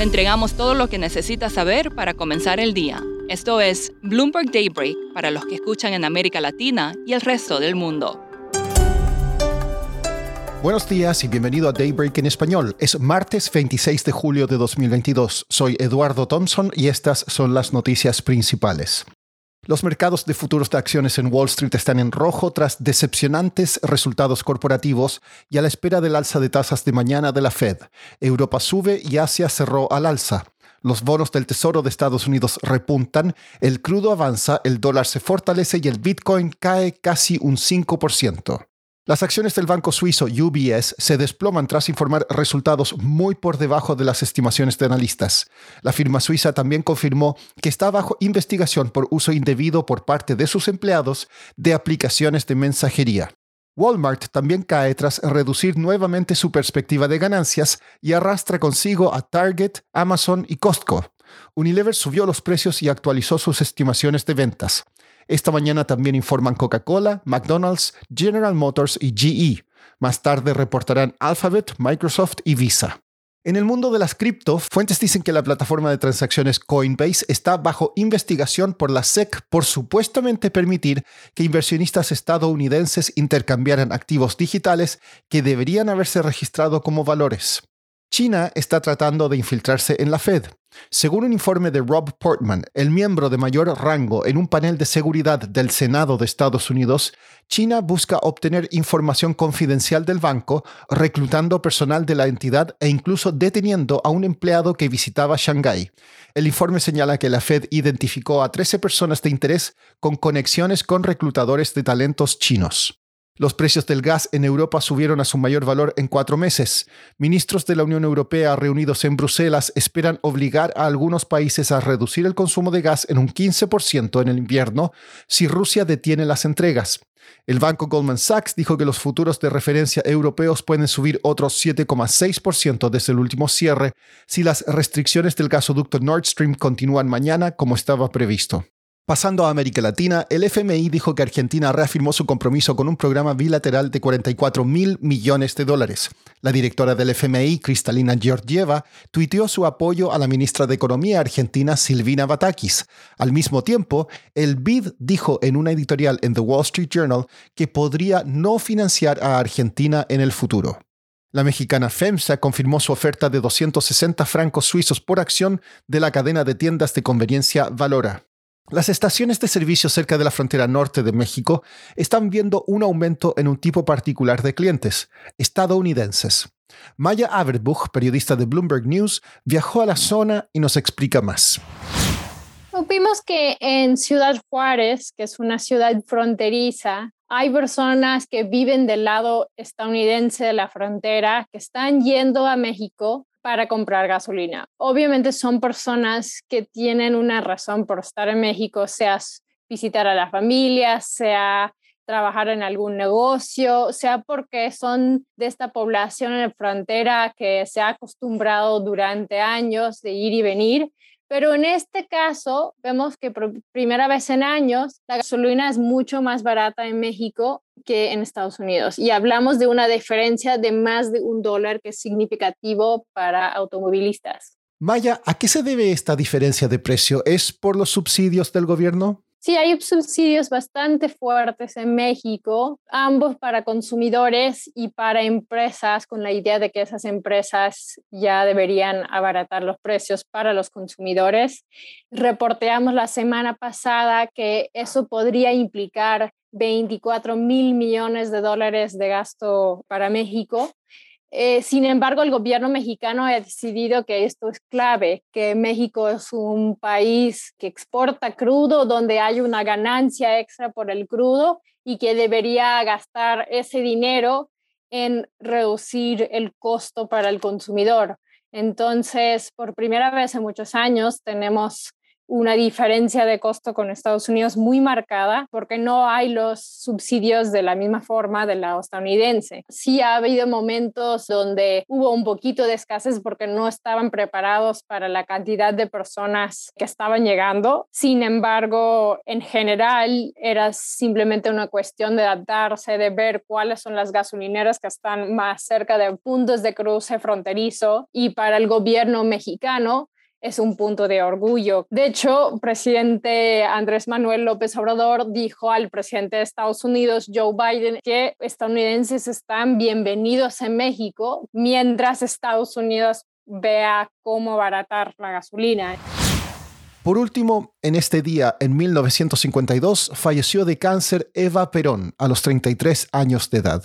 Le entregamos todo lo que necesita saber para comenzar el día. Esto es Bloomberg Daybreak para los que escuchan en América Latina y el resto del mundo. Buenos días y bienvenido a Daybreak en español. Es martes 26 de julio de 2022. Soy Eduardo Thompson y estas son las noticias principales. Los mercados de futuros de acciones en Wall Street están en rojo tras decepcionantes resultados corporativos y a la espera del alza de tasas de mañana de la Fed. Europa sube y Asia cerró al alza. Los bonos del Tesoro de Estados Unidos repuntan, el crudo avanza, el dólar se fortalece y el Bitcoin cae casi un 5%. Las acciones del banco suizo UBS se desploman tras informar resultados muy por debajo de las estimaciones de analistas. La firma suiza también confirmó que está bajo investigación por uso indebido por parte de sus empleados de aplicaciones de mensajería. Walmart también cae tras reducir nuevamente su perspectiva de ganancias y arrastra consigo a Target, Amazon y Costco. Unilever subió los precios y actualizó sus estimaciones de ventas. Esta mañana también informan Coca-Cola, McDonald's, General Motors y GE. Más tarde reportarán Alphabet, Microsoft y Visa. En el mundo de las cripto, fuentes dicen que la plataforma de transacciones Coinbase está bajo investigación por la SEC por supuestamente permitir que inversionistas estadounidenses intercambiaran activos digitales que deberían haberse registrado como valores. China está tratando de infiltrarse en la Fed. Según un informe de Rob Portman, el miembro de mayor rango en un panel de seguridad del Senado de Estados Unidos, China busca obtener información confidencial del banco, reclutando personal de la entidad e incluso deteniendo a un empleado que visitaba Shanghái. El informe señala que la Fed identificó a 13 personas de interés con conexiones con reclutadores de talentos chinos. Los precios del gas en Europa subieron a su mayor valor en cuatro meses. Ministros de la Unión Europea reunidos en Bruselas esperan obligar a algunos países a reducir el consumo de gas en un 15% en el invierno si Rusia detiene las entregas. El banco Goldman Sachs dijo que los futuros de referencia europeos pueden subir otros 7,6% desde el último cierre si las restricciones del gasoducto Nord Stream continúan mañana como estaba previsto. Pasando a América Latina, el FMI dijo que Argentina reafirmó su compromiso con un programa bilateral de 44 mil millones de dólares. La directora del FMI, Cristalina Georgieva, tuiteó su apoyo a la ministra de Economía argentina, Silvina Batakis. Al mismo tiempo, el BID dijo en una editorial en The Wall Street Journal que podría no financiar a Argentina en el futuro. La mexicana FEMSA confirmó su oferta de 260 francos suizos por acción de la cadena de tiendas de conveniencia Valora. Las estaciones de servicio cerca de la frontera norte de México están viendo un aumento en un tipo particular de clientes, estadounidenses. Maya Averbuch, periodista de Bloomberg News, viajó a la zona y nos explica más. Vimos que en Ciudad Juárez, que es una ciudad fronteriza, hay personas que viven del lado estadounidense de la frontera que están yendo a México para comprar gasolina. Obviamente son personas que tienen una razón por estar en México, sea visitar a la familia, sea trabajar en algún negocio, sea porque son de esta población en la frontera que se ha acostumbrado durante años de ir y venir pero en este caso, vemos que por primera vez en años, la gasolina es mucho más barata en México que en Estados Unidos. Y hablamos de una diferencia de más de un dólar que es significativo para automovilistas. Maya, ¿a qué se debe esta diferencia de precio? ¿Es por los subsidios del gobierno? Sí, hay subsidios bastante fuertes en México, ambos para consumidores y para empresas, con la idea de que esas empresas ya deberían abaratar los precios para los consumidores. Reporteamos la semana pasada que eso podría implicar 24 mil millones de dólares de gasto para México eh, sin embargo, el gobierno mexicano ha decidido que esto es clave, que México es un país que exporta crudo, donde hay una ganancia extra por el crudo y que debería gastar ese dinero en reducir el costo para el consumidor. Entonces, por primera vez en muchos años tenemos una diferencia de costo con Estados Unidos muy marcada porque no hay los subsidios de la misma forma de la estadounidense. Sí ha habido momentos donde hubo un poquito de escasez porque no estaban preparados para la cantidad de personas que estaban llegando. Sin embargo, en general era simplemente una cuestión de adaptarse, de ver cuáles son las gasolineras que están más cerca de puntos de cruce fronterizo y para el gobierno mexicano es un punto de orgullo. De hecho, presidente Andrés Manuel López Obrador dijo al presidente de Estados Unidos, Joe Biden, que estadounidenses están bienvenidos en México mientras Estados Unidos vea cómo abaratar la gasolina. Por último, en este día, en 1952, falleció de cáncer Eva Perón a los 33 años de edad.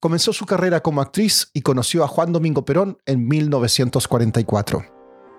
Comenzó su carrera como actriz y conoció a Juan Domingo Perón en 1944.